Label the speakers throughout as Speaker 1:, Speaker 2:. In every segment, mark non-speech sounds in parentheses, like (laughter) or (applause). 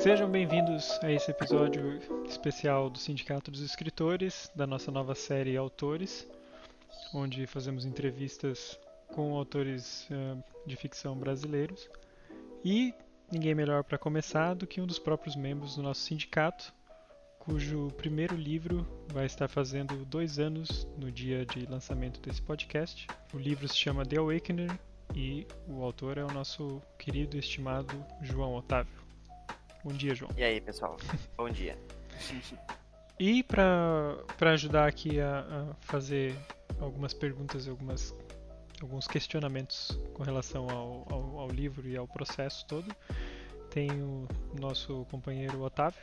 Speaker 1: Sejam bem-vindos a esse episódio especial do Sindicato dos Escritores, da nossa nova série Autores, onde fazemos entrevistas com autores uh, de ficção brasileiros. E ninguém melhor para começar do que um dos próprios membros do nosso sindicato, cujo primeiro livro vai estar fazendo dois anos no dia de lançamento desse podcast. O livro se chama The Awakener e o autor é o nosso querido e estimado João Otávio. Bom dia, João.
Speaker 2: E aí, pessoal? Bom dia. (laughs)
Speaker 1: E para ajudar aqui a, a, fazer algumas perguntas e algumas, alguns questionamentos com relação ao, ao, ao, livro e ao processo todo, tem o nosso companheiro Otávio.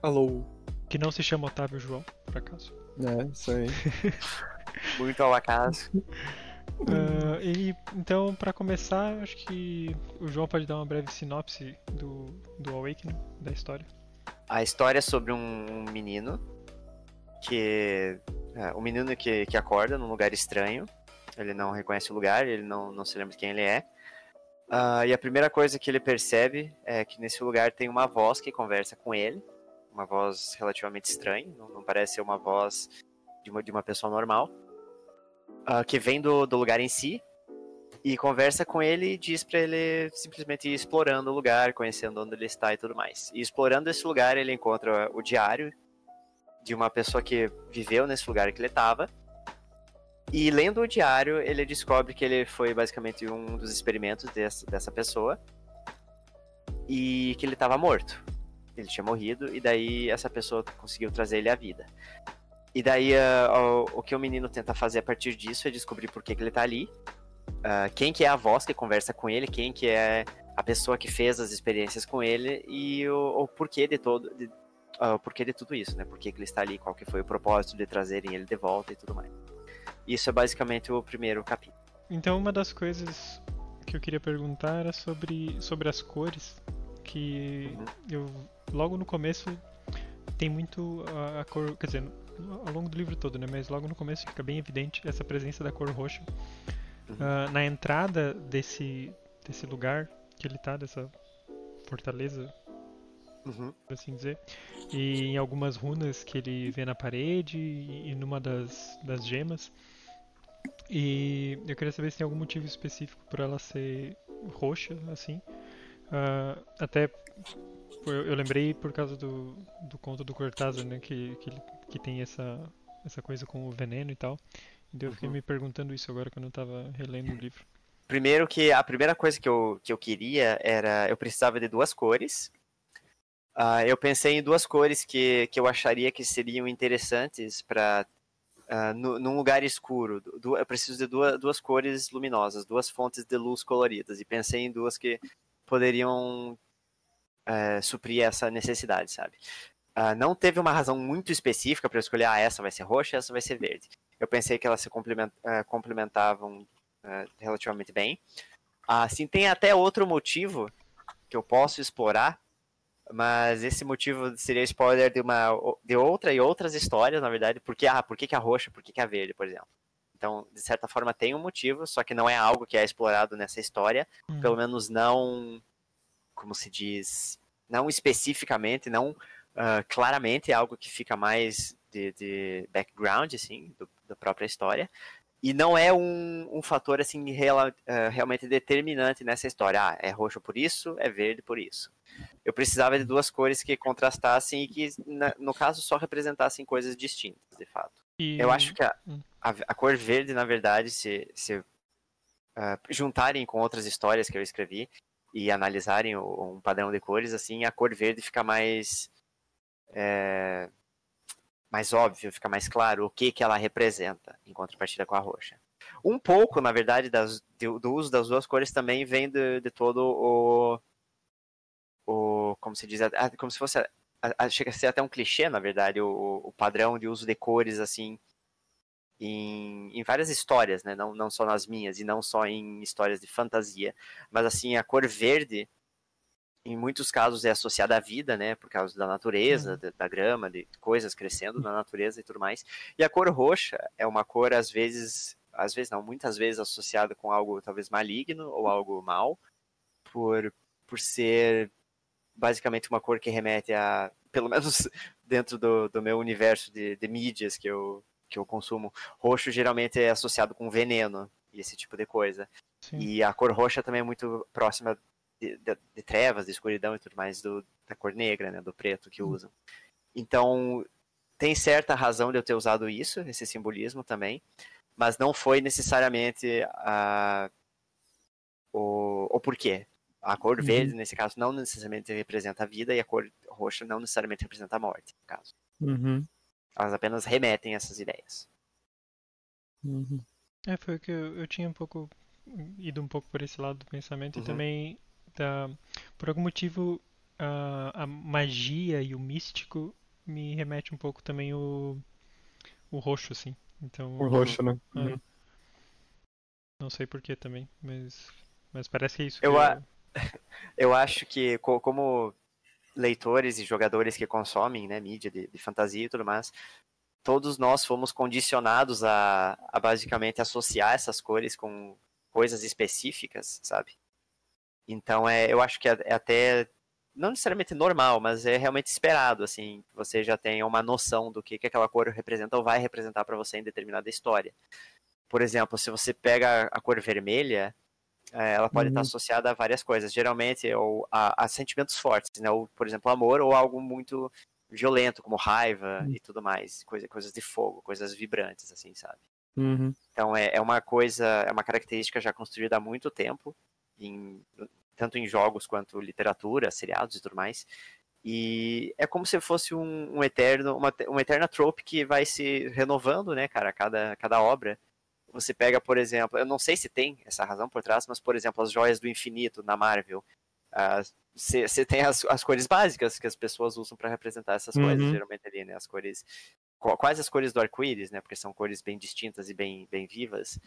Speaker 3: Alô.
Speaker 1: Que não se chama Otávio João, por acaso.
Speaker 3: É, isso aí. (laughs)
Speaker 2: Muito ao acaso.
Speaker 1: Uh, e, então, para começar, acho que o João pode dar uma breve sinopse do, do Awakening, da história.
Speaker 2: A história é sobre um menino que. É, um menino que, que acorda num lugar estranho. Ele não reconhece o lugar, ele não, não se lembra quem ele é. Uh, e a primeira coisa que ele percebe é que nesse lugar tem uma voz que conversa com ele. Uma voz relativamente estranha, não, não parece ser uma voz de uma, de uma pessoa normal uh, que vem do, do lugar em si e conversa com ele e diz para ele simplesmente ir explorando o lugar, conhecendo onde ele está e tudo mais. E explorando esse lugar, ele encontra o diário de uma pessoa que viveu nesse lugar que ele estava. E lendo o diário, ele descobre que ele foi basicamente um dos experimentos dessa, dessa pessoa e que ele estava morto. Ele tinha morrido e daí essa pessoa conseguiu trazer ele à vida. E daí uh, o, o, que o menino tenta fazer a partir disso é descobrir por que, que ele tá ali. Uh, quem que é a voz que conversa com ele, quem que é a pessoa que fez as experiências com ele e o, o porquê de todo. De, uh, o porquê de tudo isso, né? Por que, que ele está ali, qual que foi o propósito de trazerem ele de volta e tudo mais. Isso é basicamente o primeiro capítulo.
Speaker 1: Então uma das coisas que eu queria perguntar era sobre, sobre as cores. Que uhum. eu logo no começo tem muito a, a cor. Quer dizer, ao longo do livro todo, né? Mas logo no começo fica bem evidente essa presença da cor roxa. Uh, na entrada desse, desse lugar que ele tá, dessa fortaleza, uhum. por assim dizer, e em algumas runas que ele vê na parede e, e numa das, das gemas. E eu queria saber se tem algum motivo específico por ela ser roxa, assim. Uh, até eu, eu, lembrei por causa do, do conto do Cortázar, né? Que, que ele que tem essa, essa coisa com o veneno e tal. E eu fiquei uhum. me perguntando isso agora quando eu tava relendo o livro.
Speaker 2: Primeiro que a primeira coisa que eu, que eu queria era. Eu precisava de duas cores. Uh, eu pensei em duas cores que, que eu acharia que seriam interessantes para Uh, num lugar escuro. Du eu preciso de duas, duas cores luminosas, duas fontes de luz coloridas. E pensei em duas que poderiam uh, suprir essa necessidade, sabe? Uh, não teve uma razão muito específica para escolher, ah, essa vai ser roxa, essa vai ser verde. Eu pensei que elas se complement, uh, complementavam uh, relativamente bem. Assim, tem até outro motivo que eu posso explorar, mas esse motivo seria spoiler de uma de outra e outras histórias, na verdade, porque ah, por que, que a roxa, por que, que a verde, por exemplo. Então, de certa forma tem um motivo, só que não é algo que é explorado nessa história, hum. pelo menos não como se diz, não especificamente, não uh, claramente é algo que fica mais de, de background, assim, do, da própria história. E não é um, um fator, assim, real, uh, realmente determinante nessa história. Ah, é roxo por isso, é verde por isso. Eu precisava de duas cores que contrastassem e que, na, no caso, só representassem coisas distintas, de fato. E... Eu acho que a, hum. a, a, cor verde, na verdade, se, se uh, juntarem com outras histórias que eu escrevi e analisarem o, um padrão de cores, assim, a cor verde fica mais é, mais óbvio, fica mais claro o que, que ela representa em contrapartida com a roxa. Um pouco, na verdade, das, do, do, uso das duas cores também vem de, de todo o, o. Como se diz? Como se fosse. chega a ser até um clichê, na verdade, o, o padrão de uso de cores, assim, em, em, várias histórias, né? Não, não só nas minhas, e não só em histórias de fantasia. Mas, assim, a cor verde em muitos casos é associada à vida, né, por causa da natureza, uhum. da, da, grama, de coisas crescendo na natureza e tudo mais. E a cor roxa é uma cor às vezes, às vezes não, muitas vezes associada com algo talvez maligno ou algo mal, por por ser basicamente uma cor que remete a, pelo menos (laughs) dentro do, do meu universo de, de mídias que eu, que eu consumo, roxo geralmente é associado com veneno e esse tipo de coisa.
Speaker 1: Sim.
Speaker 2: E a cor roxa também é muito próxima de, de, de trevas, de escuridão e tudo mais do, da cor negra, né, do preto que usam. Então, tem certa razão de eu ter usado isso, esse simbolismo também, mas não foi necessariamente a, o, o porquê. A cor
Speaker 3: Uhum.
Speaker 2: verde, nesse caso, não necessariamente representa a vida e a cor roxa não necessariamente representa a morte, no caso.
Speaker 3: Uhum.
Speaker 2: Elas apenas remetem a essas ideias.
Speaker 3: Uhum.
Speaker 1: É, foi o que eu, eu tinha um pouco ido um pouco por esse lado do pensamento
Speaker 2: Uhum.
Speaker 1: e também da, por algum motivo a, a magia e o místico me remete um pouco também o, o roxo, assim. Então,
Speaker 3: O roxo, né?
Speaker 1: é,
Speaker 3: Uhum.
Speaker 1: não sei por que também, mas, mas parece que é isso.
Speaker 2: Eu
Speaker 1: que
Speaker 2: a- (laughs) Eu acho que, co- como leitores e jogadores que consomem né, mídia de, de fantasia e tudo mais, todos nós fomos condicionados a, a basicamente associar essas cores com coisas específicas, sabe? Então, é, eu acho que é, é até, não necessariamente normal, mas é realmente esperado, assim, que você já tenha uma noção do que, que aquela cor representa ou vai representar para você em determinada história. Por exemplo, se você pega a cor vermelha, é, ela pode estar
Speaker 3: Uhum.
Speaker 2: associada a várias coisas, geralmente ou a, a sentimentos fortes, né? Ou, por exemplo, amor ou algo muito violento, como raiva
Speaker 3: Uhum.
Speaker 2: e tudo mais, coisa, coisas de fogo, coisas vibrantes, assim, sabe?
Speaker 3: Uhum.
Speaker 2: Então é, é uma coisa, é uma característica já construída há muito tempo, em- tanto em jogos quanto literatura, seriados e tudo mais. E é como se fosse um, um eterno, uma, uma eterna trope que vai se renovando, né, cara, a cada, cada obra. Você pega, por exemplo, eu não sei se tem essa razão por trás, mas, por exemplo, as joias do infinito na Marvel. Você tem as, as cores básicas que as pessoas usam para representar essas coisas,
Speaker 3: Uhum.
Speaker 2: geralmente ali, né? As cores. qu- Quase as cores do arco-íris, né? Porque são cores bem distintas e bem, bem vivas.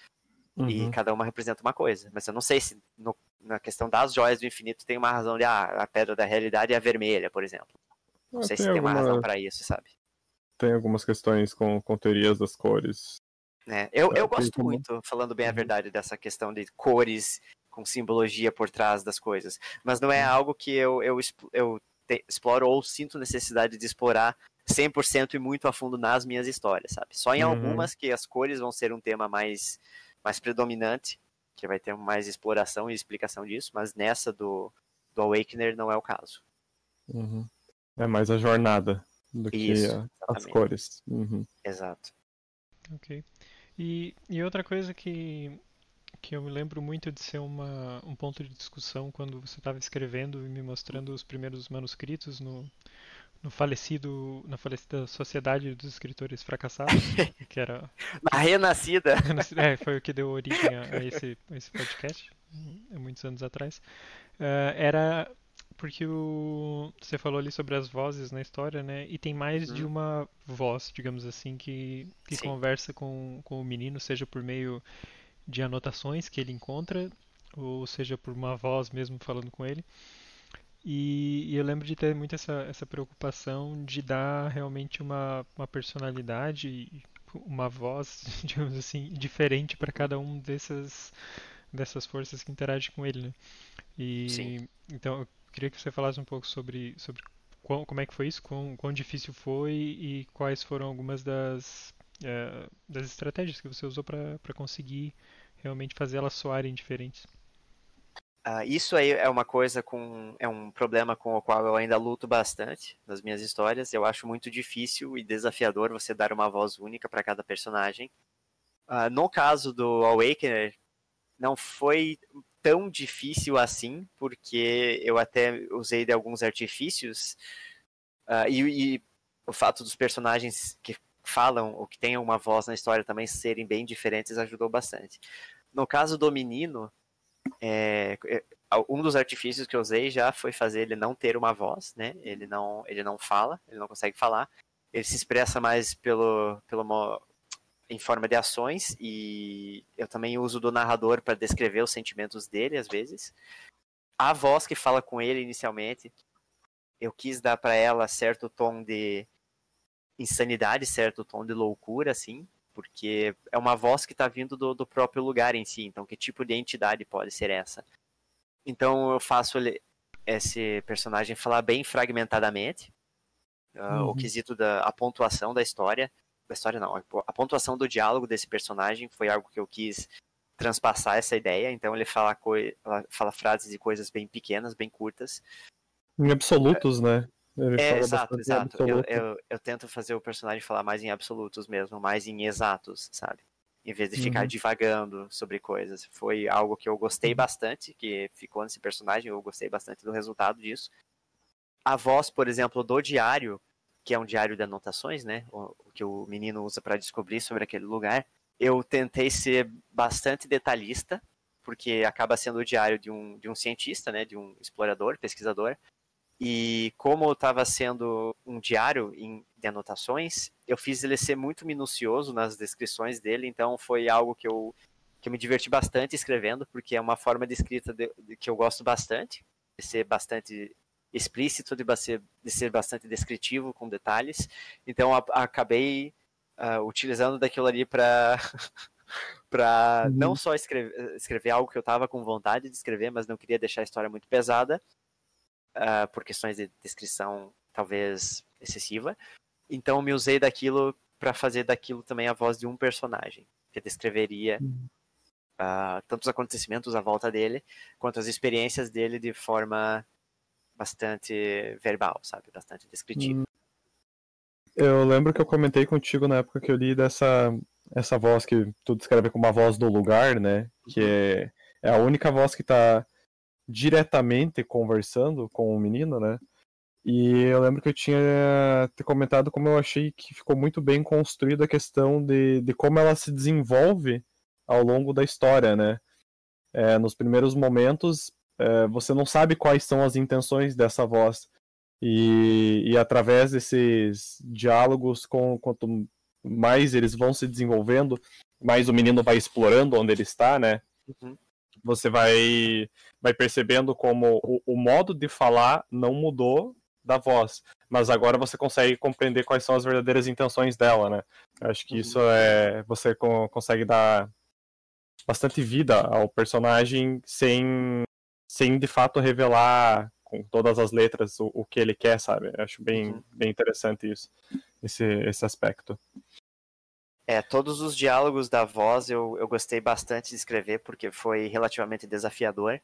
Speaker 2: E
Speaker 3: Uhum.
Speaker 2: cada uma representa uma coisa. Mas eu não sei se no- na questão das joias do infinito tem uma razão de, ah, a pedra da realidade é a vermelha, por exemplo. Não
Speaker 3: Ah,
Speaker 2: sei se tem uma razão para isso, sabe?
Speaker 3: Tem algumas questões com, com teorias das cores.
Speaker 2: né? Eu,
Speaker 3: É,
Speaker 2: eu gosto
Speaker 3: como-
Speaker 2: muito, falando bem a
Speaker 3: Uhum.
Speaker 2: verdade, dessa questão de cores com simbologia por trás das coisas. Mas não é
Speaker 3: Uhum.
Speaker 2: algo que eu, eu, eu te- exploro ou sinto necessidade de explorar 100% e muito a fundo nas minhas histórias, sabe? Só em
Speaker 3: Uhum.
Speaker 2: algumas que as cores vão ser um tema mais, mais predominante, que vai ter mais exploração e explicação disso, mas nessa do, do Awakener não é o caso.
Speaker 3: Uhum. É mais a jornada do que
Speaker 2: Isso,
Speaker 3: a- as cores. Uhum.
Speaker 2: Exato.
Speaker 1: Ok. E, e outra coisa que, que eu me lembro muito de ser uma, um ponto de discussão quando você estava escrevendo e me mostrando os primeiros manuscritos no, no falecido, na falecida Sociedade dos Escritores Fracassados, (laughs) que era
Speaker 2: Na Renascida, (laughs)
Speaker 1: é, foi o que deu origem a, a esse, a esse podcast, há muitos anos atrás. Eh, era porque o, você falou ali sobre as vozes na história, né? E tem mais de
Speaker 2: Uhum.
Speaker 1: uma voz, digamos assim, que, que
Speaker 2: Sim.
Speaker 1: conversa com, com o menino, seja por meio de anotações que ele encontra, ou seja por uma voz mesmo falando com ele. E, e eu lembro de ter muito essa, essa preocupação de dar realmente uma, uma personalidade, e uma voz, (laughs) digamos assim, diferente para cada um dessas, dessas forças que interagem com ele, né? E
Speaker 2: Sim.
Speaker 1: então eu queria que você falasse um pouco sobre, sobre quão- como é que foi isso, quão, quão difícil foi e quais foram algumas das, eh, das estratégias que você usou para para conseguir realmente fazer elas soarem diferentes.
Speaker 2: Ah, isso aí é uma coisa com. é um problema com o qual eu ainda luto bastante nas minhas histórias. Eu acho muito difícil e desafiador você dar uma voz única para cada personagem. Ah, no caso do Awakener, não foi tão difícil assim, porque eu até usei de alguns artifícios. ah, e, e o fato dos personagens que falam ou que têm uma voz na história também serem bem diferentes ajudou bastante. No caso do menino, é, é, um dos artifícios que eu usei já foi fazer ele não ter uma voz, né? Ele não, ele não fala, ele não consegue falar. Ele se expressa mais pelo, pelo em forma de ações e eu também uso do narrador para descrever os sentimentos dele às vezes. A voz que fala com ele inicialmente, eu quis dar para ela certo tom de insanidade, certo tom de loucura, assim, porque é uma voz que está vindo do, do próprio lugar em si. Então, que tipo de entidade pode ser essa? Então, eu faço ele. esse personagem falar bem fragmentadamente. Uh, O
Speaker 1: Uhum.
Speaker 2: quesito da a pontuação da história. Da história não, a, pontuação do diálogo desse personagem foi algo que eu quis transpassar essa ideia. Então ele fala, fala, fala frases e coisas bem pequenas, bem curtas.
Speaker 3: Em absolutos, né? Ele
Speaker 2: É, exato, exato. Eu, eu, eu tento fazer o personagem falar mais em absolutos mesmo, mais em exatos, sabe? Em vez de ficar
Speaker 3: Uhum.
Speaker 2: divagando sobre coisas. Foi algo que eu gostei bastante, que ficou nesse personagem, eu gostei bastante do resultado disso. A voz, por exemplo, do diário, que é um diário de anotações, né? O, o que o menino usa para descobrir sobre aquele lugar. Eu tentei ser bastante detalhista, porque acaba sendo o diário de um, de um cientista, né? De um explorador, pesquisador. E como estava sendo um diário em, de anotações, eu fiz ele ser muito minucioso nas descrições dele, então foi algo que eu, que eu me diverti bastante escrevendo, porque é uma forma de escrita de- de- que eu gosto bastante, de ser bastante explícito, de, de ser bastante descritivo, com detalhes. Então a- acabei ah, utilizando daquilo ali para (laughs) para
Speaker 3: Uhum.
Speaker 2: não só escrever, escrever algo que eu estava com vontade de escrever, mas não queria deixar a história muito pesada, ah, por questões de descrição talvez excessiva. Então me usei daquilo para fazer daquilo também a voz de um personagem, que descreveria
Speaker 3: Uhum.
Speaker 2: ah, tanto os acontecimentos à volta dele, quanto as experiências dele de forma bastante verbal, sabe? Bastante descritiva.
Speaker 3: Eu lembro que eu comentei contigo na época que eu li dessa essa voz que tu descreve como a voz do lugar, né? Que é, é a única voz que tá diretamente conversando com o menino, né? E eu lembro que eu tinha comentado como eu achei que ficou muito bem construída a questão de, de como ela se desenvolve ao longo da história, né? É, nos primeiros momentos, é, você não sabe quais são as intenções dessa voz. E, e através desses diálogos, com, quanto mais eles vão se desenvolvendo, mais o menino vai explorando onde ele está, né?
Speaker 2: Uhum.
Speaker 3: Você vai, vai percebendo como o, o modo de falar não mudou da voz, mas agora você consegue compreender quais são as verdadeiras intenções dela, né? Eu acho que
Speaker 2: Uhum.
Speaker 3: isso é. Você co- consegue dar bastante vida ao personagem sem, sem de fato revelar com todas as letras o, o que ele quer, sabe? Eu acho bem,
Speaker 2: Uhum.
Speaker 3: bem interessante isso, esse, esse aspecto.
Speaker 2: É, todos os diálogos da voz eu, eu gostei bastante de escrever, porque foi relativamente desafiador.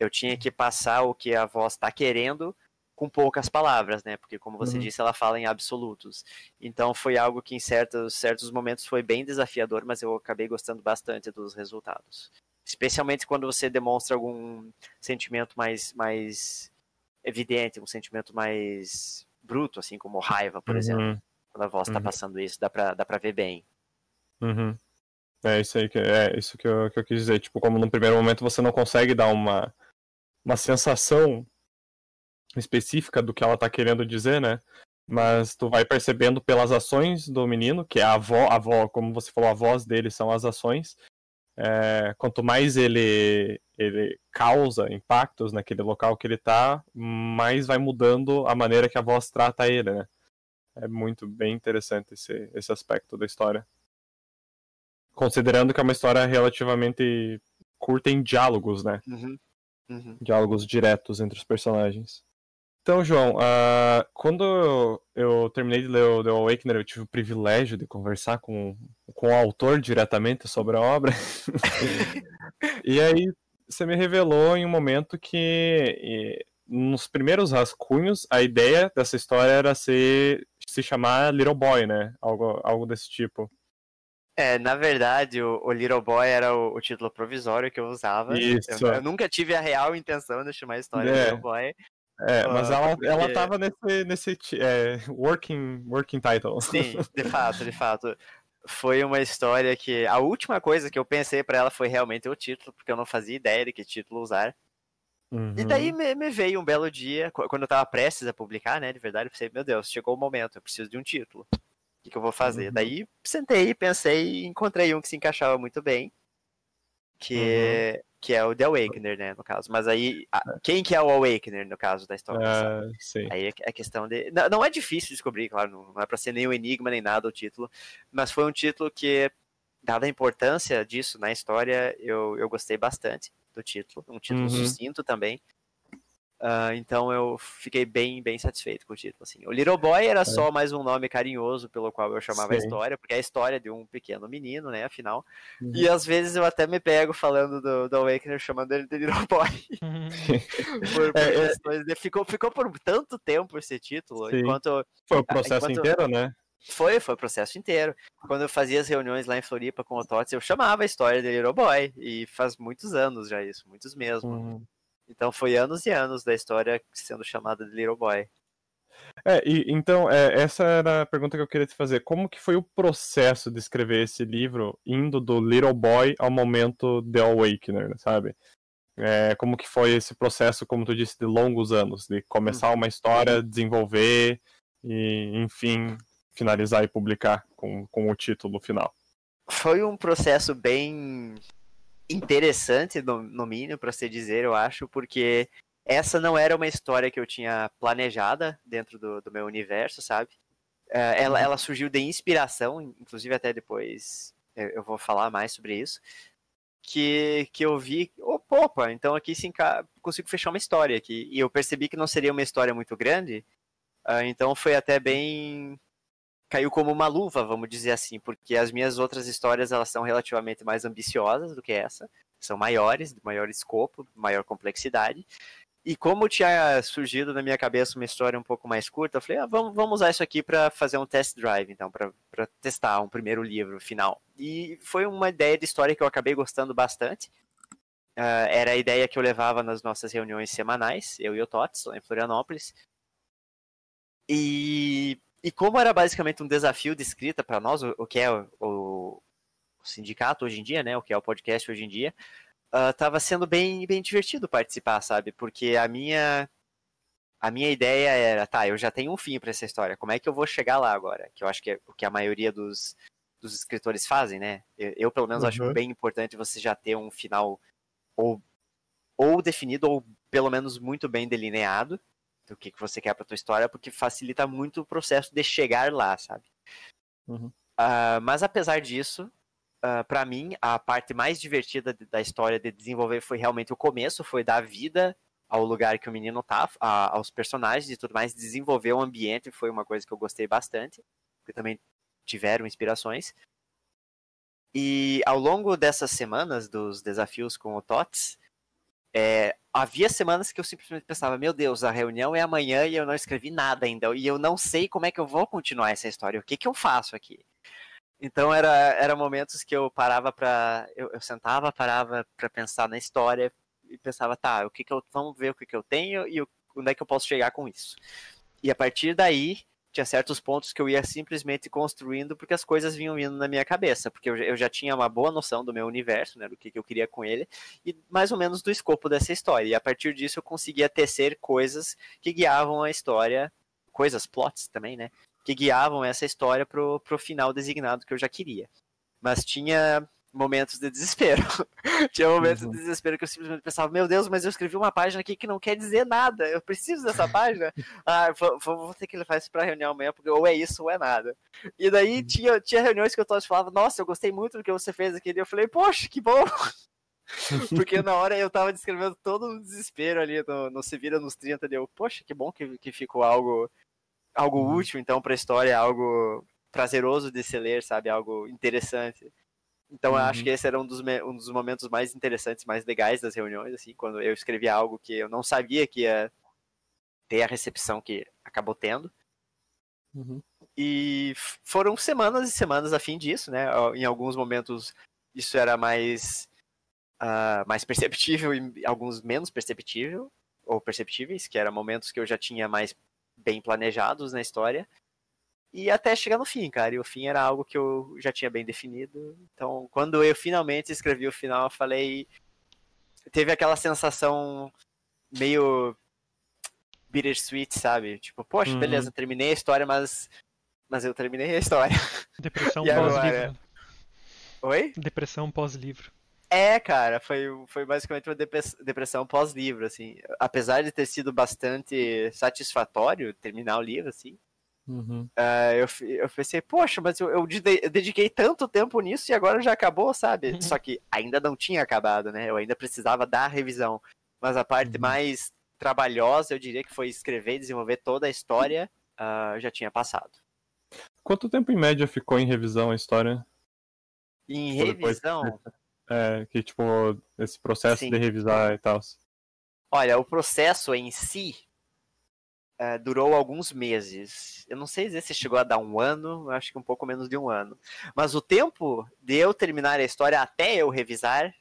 Speaker 2: Eu tinha que passar o que a voz está querendo com poucas palavras, né? Porque, como você
Speaker 3: Uhum.
Speaker 2: disse, ela fala em absolutos. Então, foi algo que em certos, certos momentos foi bem desafiador, mas eu acabei gostando bastante dos resultados. Especialmente quando você demonstra algum sentimento mais, mais evidente, um sentimento mais bruto, assim como raiva, por exemplo.
Speaker 3: Uhum,
Speaker 2: Quando a voz está
Speaker 3: Uhum.
Speaker 2: passando isso, dá pra, dá pra ver bem.
Speaker 3: uhum. É isso aí que, é isso que eu, que eu quis dizer. Tipo, como no primeiro momento você não consegue dar uma, uma sensação específica do que ela tá querendo dizer, né? Mas tu vai percebendo pelas ações do menino, que é a avó, a avó, como você falou, a voz dele são as ações. É, quanto mais ele, ele causa impactos naquele local que ele tá, mais vai mudando a maneira que a voz trata ele, né? É muito bem interessante esse, esse aspecto da história. Considerando que é uma história relativamente curta em diálogos, né?
Speaker 2: Uhum. Uhum.
Speaker 3: diálogos diretos entre os personagens. Então, João, ah, quando eu, terminei de ler o The Awakener, eu tive o privilégio de conversar com, com o autor diretamente sobre a obra. (laughs) e aí você me revelou em um momento que, nos primeiros rascunhos, a ideia dessa história era ser, se chamar Little Boy, né? Algo, algo desse tipo.
Speaker 2: É, na verdade, o, o Little Boy era o, o título provisório que eu usava.
Speaker 3: Isso.
Speaker 2: Eu, eu nunca tive a real intenção de chamar a história
Speaker 3: É.
Speaker 2: Little Boy.
Speaker 3: É, mas
Speaker 2: Ah,
Speaker 3: ela,
Speaker 2: porque-
Speaker 3: ela tava nesse, nesse é, working, working title.
Speaker 2: Sim, de fato, de fato. Foi uma história que. A última coisa que eu pensei pra ela foi realmente o título, porque eu não fazia ideia de que título usar. E
Speaker 3: Uhum.
Speaker 2: daí me, me veio um belo dia, qu- quando eu tava prestes a publicar, né, de verdade, eu pensei, meu Deus, chegou o momento, eu preciso de um título. O que, que eu vou fazer?
Speaker 3: Uhum.
Speaker 2: Daí sentei, pensei e encontrei um que se encaixava muito bem, que, que é o The Awakener, né, no caso. Mas aí, a- quem que é o Awakener, no caso da história?
Speaker 3: Ah, sim.
Speaker 2: Aí é é questão de. Não, não é difícil descobrir, claro, não não é pra ser nenhum enigma nem nada o título, mas foi um título que, dada a importância disso na história, eu, eu gostei bastante do título. Um título
Speaker 3: Uhum.
Speaker 2: sucinto também. Uh, então eu fiquei bem, bem satisfeito com o título. Assim. O Little Boy era é. só mais um nome carinhoso pelo qual eu chamava Sim. a história, porque é a história de um pequeno menino, né? Afinal. Uhum. E às vezes eu até me pego falando do, do Awakener, chamando ele de Little Boy. Uhum. (laughs) por, por é, é... ficou, ficou por tanto tempo esse título.
Speaker 3: Sim. Enquanto, Foi o processo enquanto... inteiro, né?
Speaker 2: Foi, foi o processo inteiro. Quando eu fazia as reuniões lá em Floripa com o Tots, eu chamava a história de Little Boy. E faz muitos anos já isso, muitos mesmo. Uhum. Então foi anos e anos da história sendo chamada de Little Boy.
Speaker 3: É, e, então, é, essa era a pergunta que eu queria te fazer. Como que foi o processo de escrever esse livro, indo do Little Boy ao momento The Awakener, sabe? É, como que foi esse processo, como tu disse, de longos anos, de começar uma história, desenvolver e, enfim, finalizar e publicar com, com o título final?
Speaker 2: Foi um processo bem interessante, no, no mínimo, para se dizer, eu acho, porque essa não era uma história que eu tinha planejada dentro do, do meu universo, sabe? Uh, ela, uhum. ela surgiu de inspiração, inclusive até depois eu, eu, vou falar mais sobre isso, que, que eu vi, opa, então aqui sim consigo fechar uma história aqui, e eu percebi que não seria uma história muito grande, uh, então foi até bem caiu como uma luva, vamos dizer assim, porque as minhas outras histórias elas são relativamente mais ambiciosas do que essa, são maiores, de maior escopo, maior complexidade. E como tinha surgido na minha cabeça uma história um pouco mais curta, eu falei, ah, vamos, vamos usar isso aqui para fazer um test drive, então, para testar um primeiro livro final. E foi uma ideia de história que eu acabei gostando bastante. Uh, era a ideia que eu levava nas nossas reuniões semanais, eu e o Tots, lá em Florianópolis. E e como era basicamente um desafio de escrita para nós, o, o, que é o, o, sindicato hoje em dia, né, o que é o podcast hoje em dia, estava uh, sendo bem, bem divertido participar, sabe? Porque a minha a minha ideia era, tá, eu já tenho um fim para essa história, como é que eu vou chegar lá agora? Que eu acho que é o que a maioria dos, dos escritores fazem, né? Eu, eu pelo menos, uhum. acho bem importante você já ter um final ou, ou definido, ou pelo menos muito bem delineado, do que, que você quer para tua história, porque facilita muito o processo de chegar lá, sabe? Uhum. Uh, mas apesar disso, uh, ah, para mim, a parte mais divertida da história de desenvolver foi realmente o começo, foi dar vida ao lugar que o menino tá, a, aos personagens e tudo mais, desenvolver o ambiente foi uma coisa que eu gostei bastante, porque também tiveram inspirações. E ao longo dessas semanas dos desafios com o TOTS, é, havia semanas que eu simplesmente pensava, meu Deus, a reunião é amanhã e eu não escrevi nada ainda, e eu não sei como é que eu vou continuar essa história, o que que eu faço aqui? Então era, era momentos que eu parava para eu, eu, sentava, parava para pensar na história e pensava, tá, o que que eu vamos ver o que que eu tenho e o, onde é que eu posso chegar com isso. E a partir daí tinha certos pontos que eu ia simplesmente construindo porque as coisas vinham indo na minha cabeça, porque eu, já tinha uma boa noção do meu universo, né, do que, que eu queria com ele, e mais ou menos do escopo dessa história. E a partir disso eu conseguia tecer coisas que guiavam a história, coisas, plots também, né, que guiavam essa história pro, pro final designado que eu já queria. Mas tinha momentos de desespero. (laughs) Tinha momentos uhum. de desespero que eu simplesmente pensava, meu Deus, mas eu escrevi uma página aqui que não quer dizer nada. Eu preciso dessa (laughs) página. ah, vou, vou, ter que levar isso pra reunião amanhã, porque ou é isso ou é nada. E daí uhum. tinha, tinha reuniões que eu todos falava, nossa, eu gostei muito do que você fez aqui. E eu falei, poxa, que bom! (laughs) porque na hora eu tava descrevendo todo o desespero ali no, no Se Vira nos 30, deu, poxa, que bom que, que ficou algo, algo uhum. útil, então, pra história, algo prazeroso de se ler, sabe? Algo interessante. Então uhum. eu acho uhum. que esse era um dos, um dos momentos mais interessantes, mais legais das reuniões, assim, quando eu escrevi algo que eu não sabia que ia ter a recepção que acabou tendo. Uhum. E foram semanas e semanas a fim disso, né? Em alguns momentos isso era mais, uh, mais perceptível e (laughs) alguns menos perceptível, ou perceptíveis, que eram momentos que eu já tinha mais bem planejados na história e até chegar no fim, cara. E o fim era algo que eu já tinha bem definido. Então, quando eu finalmente escrevi o final, eu falei. Teve aquela sensação meio bittersweet, sabe? Tipo, poxa, uhum. beleza, terminei a história, mas. Mas eu terminei a história. (laughs)
Speaker 1: Depressão pós-livro.
Speaker 2: Oi?
Speaker 1: Depressão pós-livro.
Speaker 2: É, cara, foi, foi basicamente uma depressão pós-livro, assim. Apesar de ter sido bastante satisfatório terminar o livro, assim, Uhum. Uh, eu, eu pensei, poxa, mas eu, eu, dediquei tanto tempo nisso e agora já acabou, sabe? Uhum. Só que ainda não tinha acabado, né? Eu ainda precisava dar a revisão. Mas a parte uhum. mais trabalhosa, eu diria que foi escrever e desenvolver toda a história, uh, já tinha passado.
Speaker 3: Quanto tempo em média ficou em revisão a história?
Speaker 2: Em tipo, revisão? Depois,
Speaker 3: é, que tipo, esse processo Sim. de revisar e tal.
Speaker 2: Olha, o processo em si uh, durou alguns meses. Eu não sei dizer se chegou a dar um ano, acho que um pouco menos de um ano. Mas o tempo de eu terminar a história até eu revisar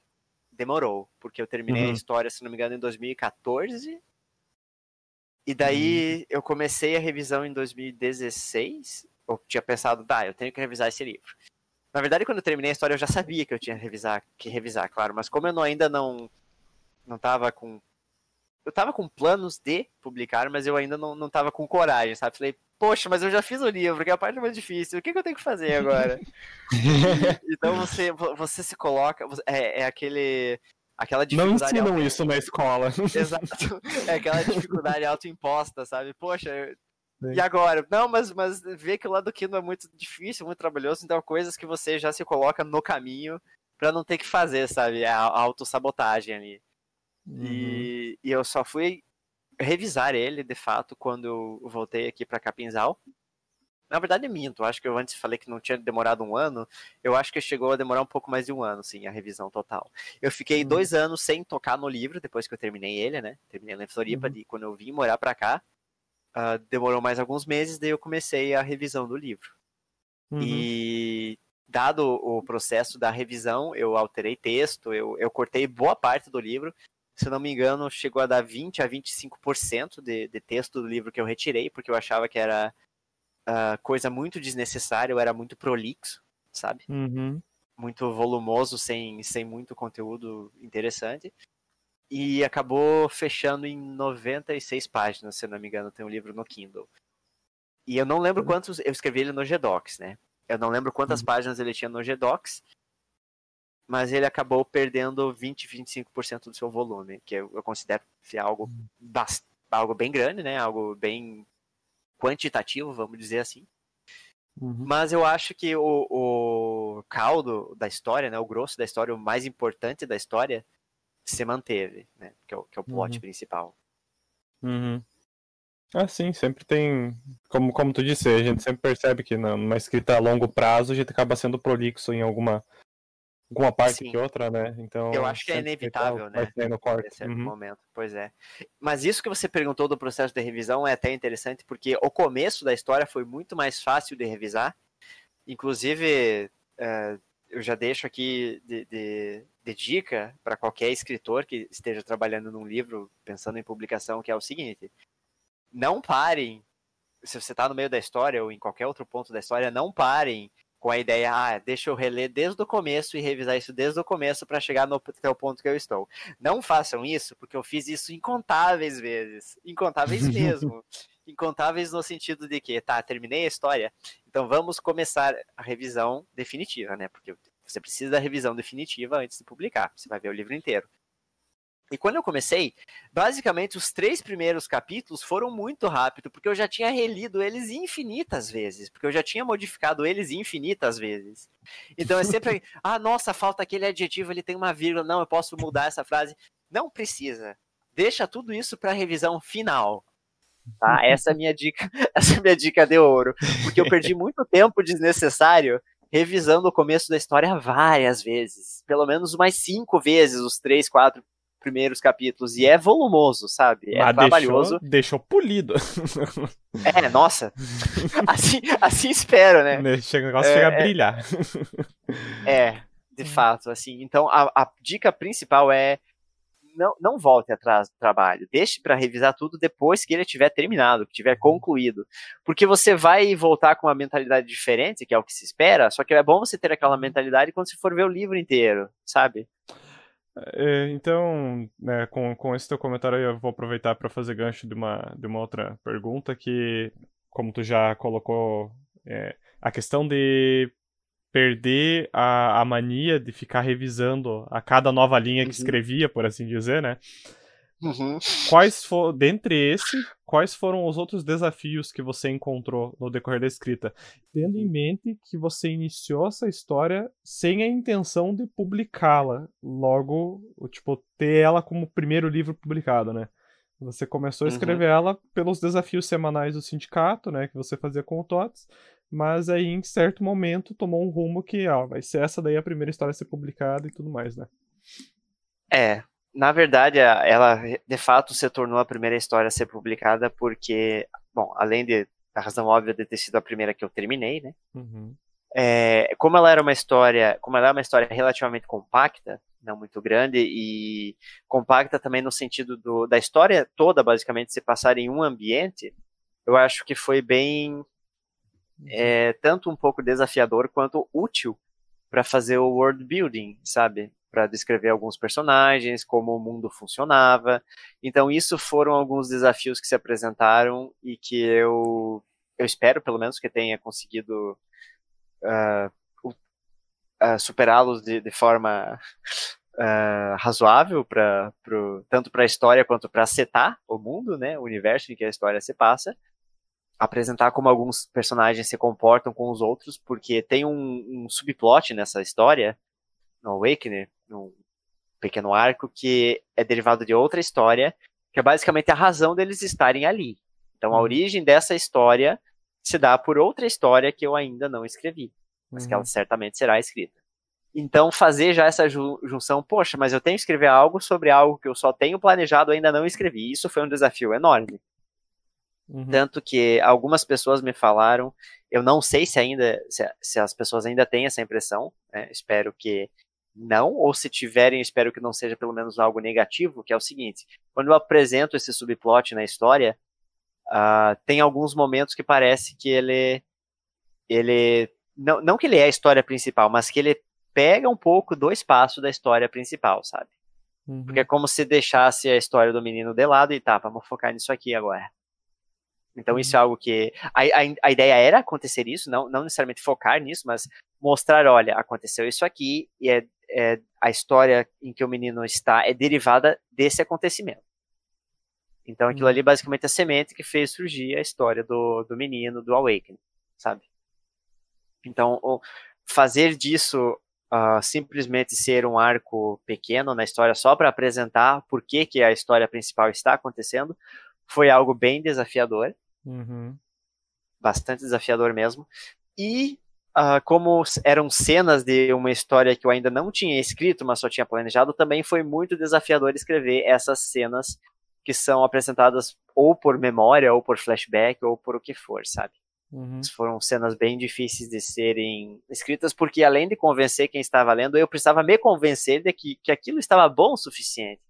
Speaker 2: demorou, porque eu terminei uhum. a história, se não me engano, em 2014. E daí uhum. eu comecei a revisão em 2016. Eu tinha pensado, tá, eu tenho que revisar esse livro. Na verdade, quando eu terminei a história, eu já sabia que eu tinha que revisar, que revisar, claro. Mas como eu não, ainda não não tava com eu tava com planos de publicar, mas eu ainda não, não tava com coragem, sabe? Falei, poxa, mas eu já fiz o livro, que é a parte mais difícil, o que, que eu tenho que fazer agora? (laughs) então você, você se coloca, é, é aquele, aquela dificuldade...
Speaker 3: Não ensinam isso na escola. (laughs)
Speaker 2: Exato, é aquela dificuldade autoimposta, sabe? Poxa, Sim. e agora? Não, mas, mas ver que o lado do Kindle é muito difícil, muito trabalhoso, então coisas que você já se coloca no caminho para não ter que fazer, sabe? A autossabotagem ali. Uhum. E, e eu só fui revisar ele, de fato, quando eu voltei aqui para Capinzal. Na verdade, minto. Acho que eu antes falei que não tinha demorado um ano. Eu acho que chegou a demorar um pouco mais de um ano, sim, a revisão total. Eu fiquei uhum. dois anos sem tocar no livro, depois que eu terminei ele, né? Terminei em Floripa, uhum. quando eu vim morar para cá. Uh, demorou mais alguns meses, daí eu comecei a revisão do livro. Uhum. E dado o processo da revisão, eu alterei texto, eu, eu cortei boa parte do livro se não me engano, chegou a dar 20 a 25% de, de texto do livro que eu retirei, porque eu achava que era uh, coisa muito desnecessária, eu era muito prolixo, sabe?
Speaker 3: Uhum.
Speaker 2: Muito volumoso, sem, sem muito conteúdo interessante. E acabou fechando em 96 páginas, se não me engano, tem um livro no Kindle. E eu não lembro uhum. quantos. Eu escrevi ele no Gdocs, né? Eu não lembro quantas uhum. páginas ele tinha no Gdocs, mas ele acabou perdendo 20, 25% do seu volume, que eu, eu considero ser algo, hum. algo bem grande, né? Algo bem quantitativo, vamos dizer assim. Uhum. Mas eu acho que o, o caldo da história, né, o grosso da história, o mais importante da história, se manteve, né? Que é o, que é o plot uhum. principal.
Speaker 3: Uhum. Ah, sim, sempre tem. Como, como tu disse, a gente sempre percebe que numa escrita a longo prazo a gente acaba sendo prolixo em alguma alguma parte Sim. que outra, né? Então.
Speaker 2: Eu acho que é inevitável, né?
Speaker 3: No corte.
Speaker 2: Nesse uhum. momento, pois é. Mas isso que você perguntou do processo de revisão é até interessante, porque o começo da história foi muito mais fácil de revisar. Inclusive, uh, eu já deixo aqui de, de, de dica para qualquer escritor que esteja trabalhando num livro, pensando em publicação, que é o seguinte: não parem. Se você está no meio da história ou em qualquer outro ponto da história, não parem com a ideia, ah, deixa eu reler desde o começo e revisar isso desde o começo para chegar no até o ponto que eu estou. Não façam isso, porque eu fiz isso incontáveis vezes, incontáveis (laughs) mesmo. incontáveis no sentido de que, tá, terminei a história, então vamos começar a revisão definitiva, né? Porque você precisa da revisão definitiva antes de publicar. Você vai ver o livro inteiro. E quando eu comecei, basicamente os três primeiros capítulos foram muito rápido, porque eu já tinha relido eles infinitas vezes, porque eu já tinha modificado eles infinitas vezes. Então é sempre, (laughs) ah, nossa, falta aquele adjetivo, ele tem uma vírgula, não, eu posso mudar essa frase. Não precisa. Deixa tudo isso para a revisão final. Tá? (laughs) Essa é a minha dica, (laughs) essa é a minha dica de ouro, porque eu perdi muito tempo desnecessário revisando o começo da história várias vezes, pelo menos umas cinco vezes, os três, quatro primeiros capítulos. E é volumoso, sabe? É Mas trabalhoso.
Speaker 3: Deixou, deixou polido. (laughs)
Speaker 2: É, nossa. Assim, assim espero, né?
Speaker 3: né chega, o negócio é, chega a é. brilhar.
Speaker 2: É, de fato, assim. Então, a, a dica principal é não, não volte atrás do trabalho. Deixe para revisar tudo depois que ele tiver terminado, que tiver concluído. Porque você vai voltar com uma mentalidade diferente, que é o que se espera, só que é bom você ter aquela mentalidade quando você for ver o livro inteiro, sabe?
Speaker 3: É, então, né, com, com esse teu comentário aí, eu vou aproveitar para fazer gancho de uma, de uma outra pergunta que, como tu já colocou, é, a questão de perder a, a mania de ficar revisando a cada nova linha que uhum. escrevia, por assim dizer, né?
Speaker 2: Uhum.
Speaker 3: Quais foram, dentre esse, quais foram os outros desafios que você encontrou no decorrer da escrita? Tendo em mente que você iniciou essa história sem a intenção de publicá-la, logo, tipo, ter ela como primeiro livro publicado, né? Você começou a escrever uhum. ela pelos desafios semanais do sindicato, né, que você fazia com o TOTS, mas aí em certo momento tomou um rumo que, ó, vai ser essa daí a primeira história a ser publicada e tudo mais, né?
Speaker 2: É, na verdade, ela de fato se tornou a primeira história a ser publicada porque, bom, além de, da razão óbvia de ter sido a primeira que eu terminei, né? Uhum. É, como ela era uma história, como ela é uma história relativamente compacta, não muito grande e compacta também no sentido do, da história toda basicamente se passar em um ambiente, eu acho que foi bem é, tanto um pouco desafiador quanto útil para fazer o world building, sabe? Para descrever alguns personagens, como o mundo funcionava. Então, isso foram alguns desafios que se apresentaram e que eu, eu espero, pelo menos, que tenha conseguido uh, uh, superá-los de, de, forma uh, razoável, pra, pro, tanto para a história quanto para setar o mundo, né? O universo em que a história se passa apresentar como alguns personagens se comportam com os outros, porque tem um, um subplot nessa história, no Awakener, num pequeno arco, que é derivado de outra história, que é basicamente a razão deles estarem ali. Então a uhum. origem dessa história se dá por outra história que eu ainda não escrevi, mas uhum. que ela uhum. certamente será escrita. Então, fazer já essa junção, poxa, mas eu tenho que escrever algo sobre algo que eu só tenho planejado e ainda não escrevi. Isso foi um desafio enorme. Uhum. Tanto que algumas pessoas me falaram, eu não sei se ainda, se, se as pessoas ainda têm essa impressão, né? espero que não, ou se tiverem, espero que não seja pelo menos algo negativo, que é o seguinte, quando eu apresento esse subplot na história, uh, tem alguns momentos que parece que ele, ele, não, não que ele é a história principal, mas que ele pega um pouco do espaço da história principal, sabe? Uhum. Porque é como se deixasse a história do menino de lado e tá, vamos focar nisso aqui agora. Então isso é algo que a, a, a, ideia era acontecer isso, não, não necessariamente focar nisso, mas mostrar, olha, aconteceu isso aqui e é, é, a história em que o menino está é derivada desse acontecimento. Então aquilo uhum. ali basicamente é a semente que fez surgir a história do, do menino, do Awakening, sabe? Então fazer disso uh, simplesmente ser um arco pequeno na história só para apresentar por que, que a história principal está acontecendo foi algo bem desafiador. Uhum. Bastante desafiador mesmo. E uh, como eram cenas de uma história que eu ainda não tinha escrito, mas só tinha planejado, também foi muito desafiador escrever essas cenas que são apresentadas ou por memória, ou por flashback, ou por o que for, sabe? Uhum. Foram cenas bem difíceis de serem escritas, porque além de convencer quem estava lendo, eu precisava me convencer de que, que aquilo estava bom o suficiente.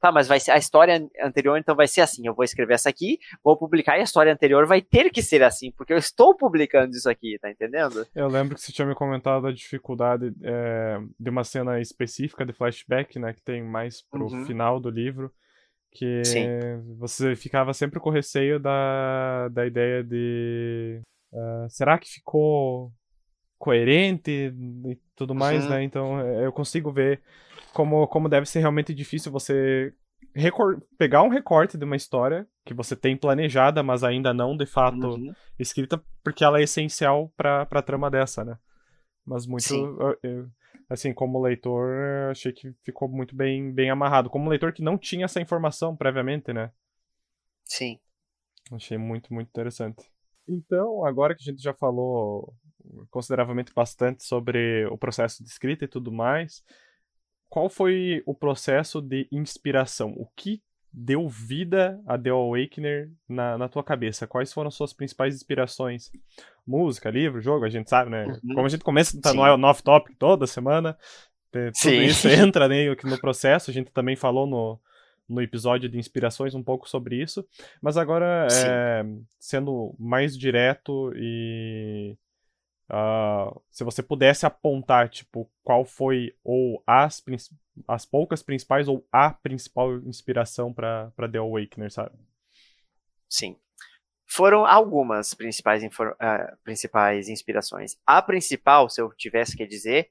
Speaker 2: Tá, mas vai ser a história anterior, então vai ser assim. Eu vou escrever essa aqui, vou publicar e a história anterior vai ter que ser assim, porque eu estou publicando isso aqui, tá entendendo?
Speaker 3: Eu lembro que você tinha me comentado a dificuldade é, de uma cena específica de flashback, né? Que tem mais pro uhum. final do livro. Que Sim. você ficava sempre com receio da, da ideia de. Uh, será que ficou coerente e tudo mais, uhum. né? Então eu consigo ver como, como deve ser realmente difícil você pegar um recorte de uma história que você tem planejada, mas ainda não de fato uhum. escrita, porque ela é essencial pra, pra trama dessa, né? Mas muito. Eu, eu, assim, como leitor, achei que ficou muito bem, bem amarrado. Como leitor que não tinha essa informação previamente, né?
Speaker 2: Sim.
Speaker 3: Achei muito, muito interessante. Então, agora que a gente já falou consideravelmente bastante sobre o processo de escrita e tudo mais, qual foi o processo de inspiração? O que deu vida a The Awakener na, na tua cabeça? Quais foram suas principais inspirações? Música, livro, jogo, a gente sabe, né? Uhum. Como a gente começa tá no, no off-topic toda semana, tudo Sim. isso entra né, no processo, a gente também falou no, no episódio de inspirações um pouco sobre isso, mas agora é, sendo mais direto e Uh, se você pudesse apontar, tipo, qual foi ou as, as poucas principais ou a principal inspiração para The Awakener, sabe?
Speaker 2: Sim. Foram algumas principais, uh, principais inspirações. A principal, se eu tivesse que dizer,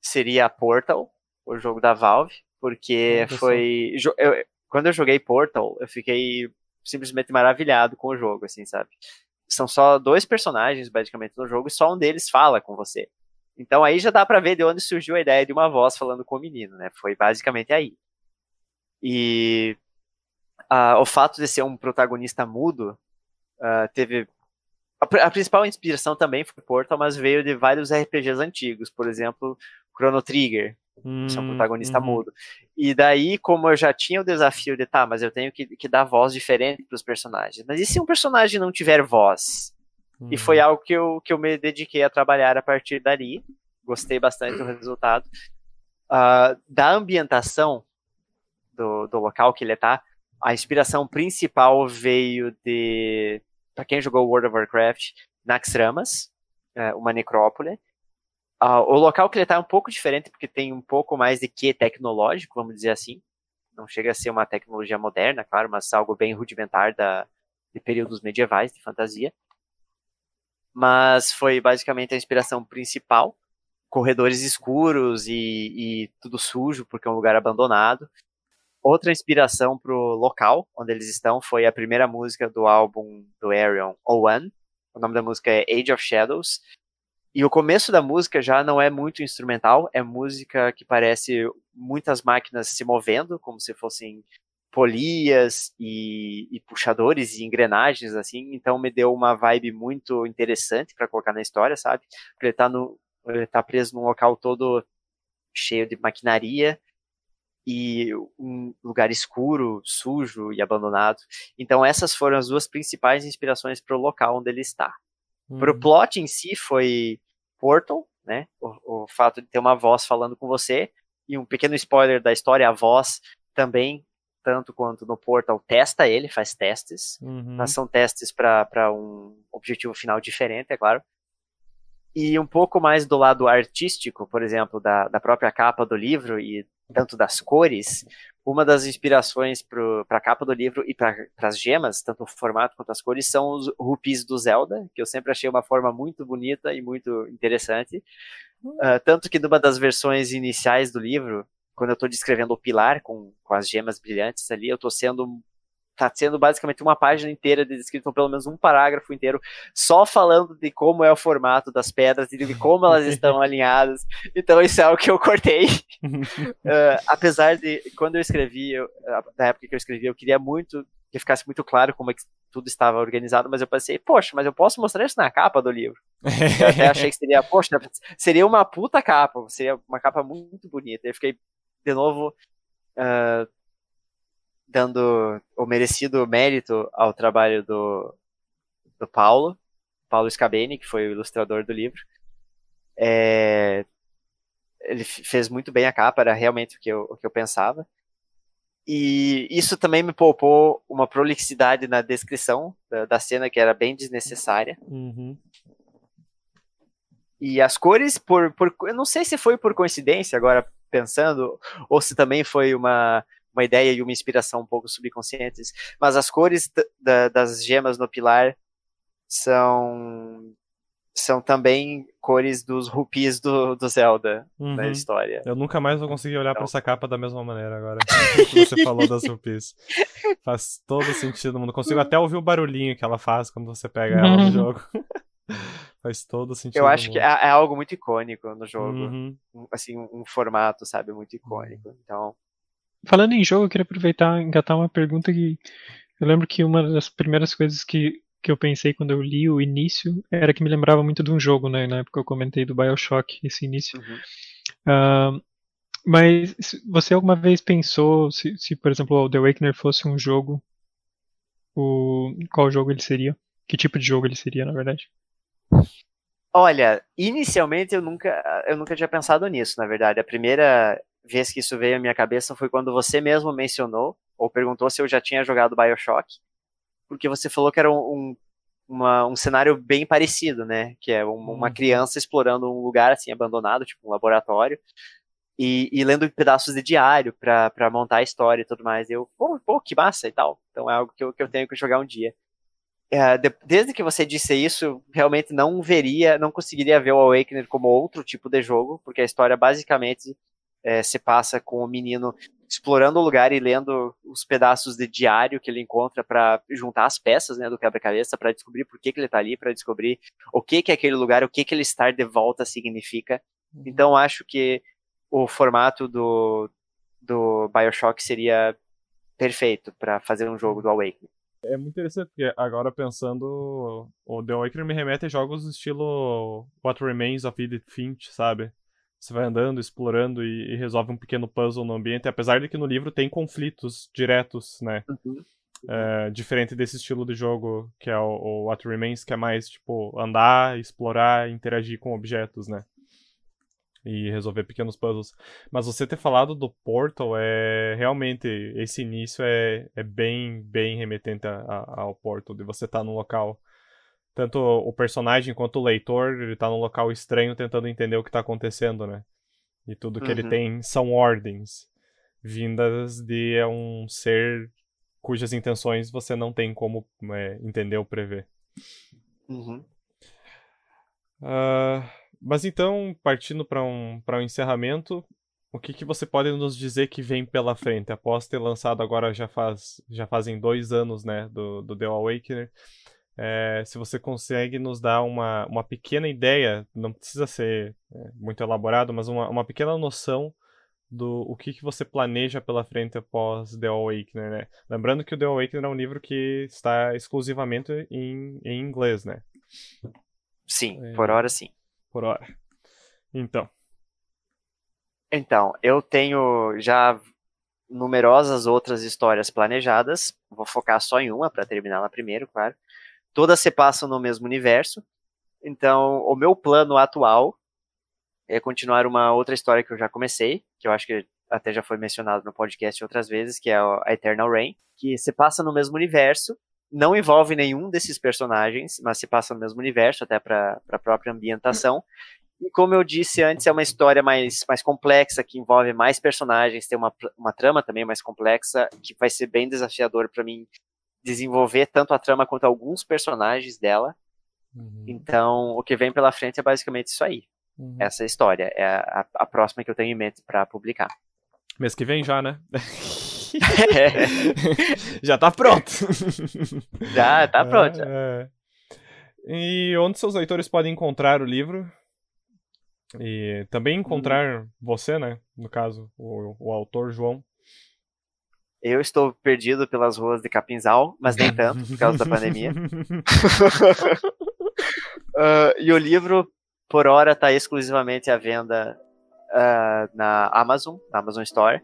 Speaker 2: seria Portal, o jogo da Valve, porque foi. Eu, quando eu joguei Portal, eu fiquei simplesmente maravilhado com o jogo, assim, sabe? São só dois personagens, basicamente, no jogo, e só um deles fala com você. Então aí já dá para ver de onde surgiu a ideia de uma voz falando com o menino, né? Foi basicamente aí. E uh, o fato de ser um protagonista mudo uh, teve a, a, principal inspiração também foi Portal, mas veio de vários RPGs antigos, por exemplo, Chrono Trigger, hum, é um protagonista uhum. mudo. E daí, como eu já tinha o desafio de, tá, mas eu tenho que, que dar voz diferente para os personagens. Mas e se um personagem não tiver voz? Uhum. E foi uhum. algo que eu, que eu me dediquei a trabalhar a partir dali. Gostei bastante do resultado. Uh, da ambientação do, do local que ele está, a inspiração principal veio de para quem jogou World of Warcraft, Naxxramas, é, uma necrópole. Uh, o local que ele está é um pouco diferente, porque tem um pouco mais de que tecnológico, vamos dizer assim. Não chega a ser uma tecnologia moderna, claro, mas algo bem rudimentar da, de períodos medievais, de fantasia. Mas foi basicamente a inspiração principal. Corredores escuros e, e tudo sujo, porque é um lugar abandonado. Outra inspiração pro local onde eles estão foi a primeira música do álbum do Arion, O One. O nome da música é Age of Shadows. E o começo da música já não é muito instrumental, é música que parece muitas máquinas se movendo, como se fossem polias e, e puxadores e engrenagens, assim. Então me deu uma vibe muito interessante para colocar na história, sabe? Porque ele tá, no, ele tá preso num local todo cheio de maquinaria e um lugar escuro, sujo e abandonado. Então essas foram as duas principais inspirações para o local onde ele está. Uhum. Para o plot em si foi Portal, né? O, o, fato de ter uma voz falando com você e um pequeno spoiler da história, a voz também tanto quanto no Portal testa ele, faz testes, uhum. mas são testes para um objetivo final diferente, é claro. E um pouco mais do lado artístico, por exemplo, da, da própria capa do livro e tanto das cores, uma das inspirações para a capa do livro e para as gemas, tanto o formato quanto as cores, são os rupis do Zelda, que eu sempre achei uma forma muito bonita e muito interessante. Uh, tanto que numa das versões iniciais do livro, quando eu estou descrevendo o pilar com, com as gemas brilhantes ali, eu estou sendo tá sendo basicamente uma página inteira de descrito, pelo menos um parágrafo inteiro, só falando de como é o formato das pedras e de (laughs) como elas estão alinhadas. Então isso é algo que eu cortei. uh, (laughs) apesar de, quando eu escrevi, eu, na época que eu escrevi, eu queria muito que ficasse muito claro como é que tudo estava organizado, mas eu pensei, poxa, mas eu posso mostrar isso na capa do livro. eu até achei que seria, poxa, seria uma puta capa, seria uma capa muito bonita. Eu fiquei, de novo, uh, dando o merecido mérito ao trabalho do, do Paulo, Paulo Scabeni, que foi o ilustrador do livro. É, ele fez muito bem a capa, era realmente o que eu, o que eu pensava. E isso também me poupou uma prolixidade na descrição da, da cena que era bem desnecessária.
Speaker 3: Uhum.
Speaker 2: E as cores, por, por, eu não sei se foi por coincidência, agora pensando, ou se também foi uma, uma ideia e uma inspiração um pouco subconscientes, mas as cores das gemas no pilar são são também cores dos rupis do, do Zelda uhum. na história.
Speaker 3: Eu nunca mais vou conseguir olhar então... para essa capa da mesma maneira agora. (laughs) você falou das rupis. Faz todo sentido no mundo. Consigo até ouvir o barulhinho que ela faz quando você pega ela no jogo. (laughs) Faz todo sentido.
Speaker 2: Eu acho que é, é, algo muito icônico no jogo. Uhum. Assim, um, um, formato, sabe, muito icônico. Uhum. Então,
Speaker 1: Falando em jogo, eu queria aproveitar e engatar uma pergunta que eu lembro que uma das primeiras coisas que, que eu pensei quando eu li o início era que me lembrava muito de um jogo, né? Na época eu comentei do Bioshock, esse início. Uhum. Uh, mas você alguma vez pensou se, se, por exemplo, o The Awakener fosse um jogo, o, qual jogo ele seria? Que tipo de jogo ele seria, na verdade?
Speaker 2: Olha, inicialmente eu nunca, eu nunca tinha pensado nisso, na verdade. A primeira vez que isso veio à minha cabeça foi quando você mesmo mencionou, ou perguntou se eu já tinha jogado Bioshock, porque você falou que era um, uma, um cenário bem parecido, né? Que é uma, uma uhum. criança explorando um lugar assim abandonado, tipo um laboratório, e, e lendo pedaços de diário para montar a história e tudo mais. Eu, pô, pô, que massa e tal. Então é algo que eu, que eu tenho que jogar um dia. É, de, desde que você disse isso, realmente não veria, não conseguiria ver o Awakener como outro tipo de jogo, porque a história basicamente é, se passa com o menino explorando o lugar e lendo os pedaços de diário que ele encontra para juntar as peças né, do quebra-cabeça para descobrir por que, que ele está ali, para descobrir o que, que é aquele lugar, o que, que ele estar de volta significa. Uhum. Então acho que o formato do, do Bioshock seria perfeito para fazer um jogo do Awakening.
Speaker 3: É muito interessante, porque agora pensando, o The Awakening me remete a jogos do estilo What Remains of Edith Finch, sabe? Você vai andando, explorando e, e, resolve um pequeno puzzle no ambiente, apesar de que no livro tem conflitos diretos, né? Uhum. É, diferente desse estilo de jogo que é o, o What Remains, que é mais tipo andar, explorar, interagir com objetos, né? e resolver pequenos puzzles. Mas você ter falado do Portal é realmente esse início é, é bem bem remetente a, a, ao Portal de você estar tá num local tanto o personagem quanto o leitor ele tá num local estranho tentando entender o que está acontecendo, né? E tudo que uhum. ele tem são ordens vindas de um ser cujas intenções você não tem como é, entender ou prever.
Speaker 2: Uhum.
Speaker 3: Uh, mas então, partindo para um, um encerramento, o que, que você pode nos dizer que vem pela frente? Após ter lançado agora já, faz, já fazem dois anos né, do, do The Awakener, é, se você consegue nos dar uma, uma pequena ideia, não precisa ser é, muito elaborado, mas uma, uma pequena noção do o que, que você planeja pela frente após The Awakener, né? Lembrando que o The Awakener é um livro que está exclusivamente em, em inglês, né?
Speaker 2: Sim, é... por hora sim
Speaker 3: por hora. Então.
Speaker 2: Então, eu tenho já numerosas outras histórias planejadas. Vou focar só em uma para terminar lá primeiro, claro. Todas se passam no mesmo universo. Então, o meu plano atual é continuar uma outra história que eu já comecei, que eu acho que até já foi mencionado no podcast outras vezes, que é a Eternal Rain, que se passa no mesmo universo, não envolve nenhum desses personagens, mas se passa no mesmo universo, até para a própria ambientação. E como eu disse antes, é uma história mais, mais complexa, que envolve mais personagens, tem uma, uma trama também mais complexa, que vai ser bem desafiador para mim desenvolver tanto a trama quanto alguns personagens dela. Uhum. Então, o que vem pela frente é basicamente isso aí. Uhum. Essa história é a, a, próxima que eu tenho em mente para publicar. (laughs)
Speaker 3: Mês que vem já, né? (laughs) (laughs) já tá pronto.
Speaker 2: Já, tá pronto. É,
Speaker 3: é. E onde seus leitores podem encontrar o livro? E também encontrar hum. você, né? No caso, o, o autor João.
Speaker 2: Eu estou perdido pelas ruas de Capinzal, mas nem tanto, por causa da pandemia. uh, (laughs) e o livro, por hora, está exclusivamente à venda uh, na Amazon, na Amazon Store.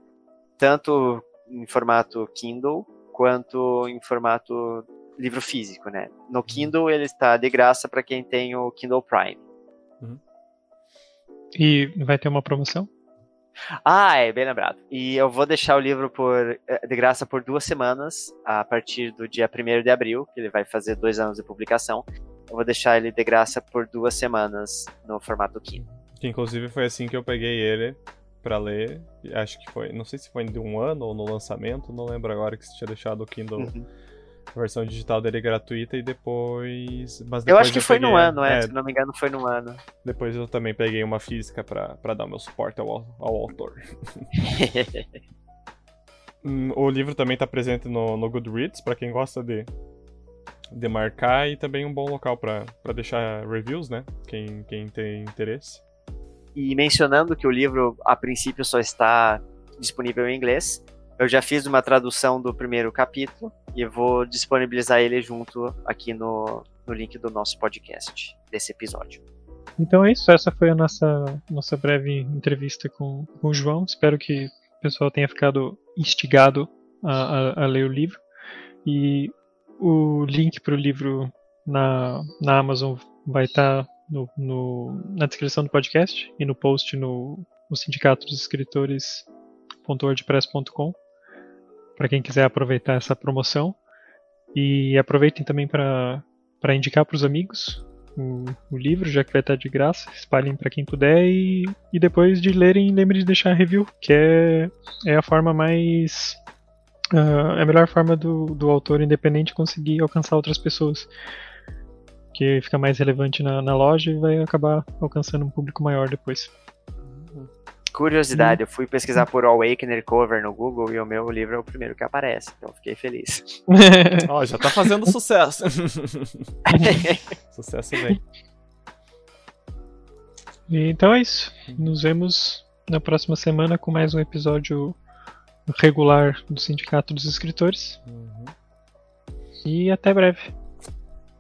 Speaker 2: Tanto em formato Kindle quanto em formato livro físico, né? No uhum. Kindle ele está de graça para quem tem o Kindle Prime. Uhum.
Speaker 1: E vai ter uma promoção?
Speaker 2: Ah, é bem lembrado. E eu vou deixar o livro por, eh, de graça por duas semanas, a partir do dia 1 de abril, que ele vai fazer dois anos de publicação. Eu vou deixar ele de graça por duas semanas no formato Kindle.
Speaker 3: Que inclusive foi assim que eu peguei ele para ler. Acho que foi, não sei se foi de um ano ou no lançamento, não lembro agora que você tinha deixado o Kindle. Uhum. A versão digital dele gratuita e depois. Mas depois
Speaker 2: eu acho que eu foi peguei, no ano, é, é, se não me engano, foi no ano.
Speaker 3: Depois eu também peguei uma física para dar meu suporte ao, ao autor. (laughs) Hum, o livro também está presente no, no Goodreads, para quem gosta de, de marcar, e também um bom local para deixar reviews, né? Quem, quem tem interesse.
Speaker 2: E mencionando que o livro, a princípio, só está disponível em inglês, eu já fiz uma tradução do primeiro capítulo e vou disponibilizar ele junto aqui no, no link do nosso podcast, desse episódio.
Speaker 1: Então é isso, essa foi a nossa, nossa breve entrevista com, com o João. Espero que o pessoal tenha ficado instigado a, a, a ler o livro. E o link para o livro na, na Amazon vai estar tá no, no, na descrição do podcast e no post no, no sindicato dos escritores.wordpress.com para quem quiser aproveitar essa promoção. E aproveitem também para indicar para os amigos o, o, livro, já que vai estar de graça. Espalhem para quem puder e, e depois de lerem, lembrem de deixar review, que é, é a forma mais. Uh, é a melhor forma do, do autor independente conseguir alcançar outras pessoas porque fica mais relevante na, na loja e vai acabar alcançando um público maior depois.
Speaker 2: Curiosidade, hum. eu fui pesquisar por Awakener Cover no Google e o meu livro é o primeiro que aparece, então fiquei feliz. (laughs)
Speaker 3: Ó, oh, já tá fazendo sucesso. (laughs) sucesso vem.
Speaker 1: Então é isso. Nos vemos na próxima semana com mais um episódio regular do Sindicato dos Escritores.
Speaker 3: Uhum.
Speaker 1: E até breve.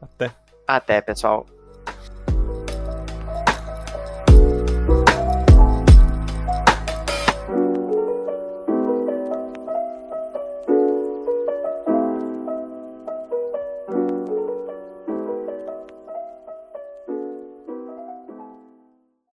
Speaker 3: Até.
Speaker 2: Até, pessoal.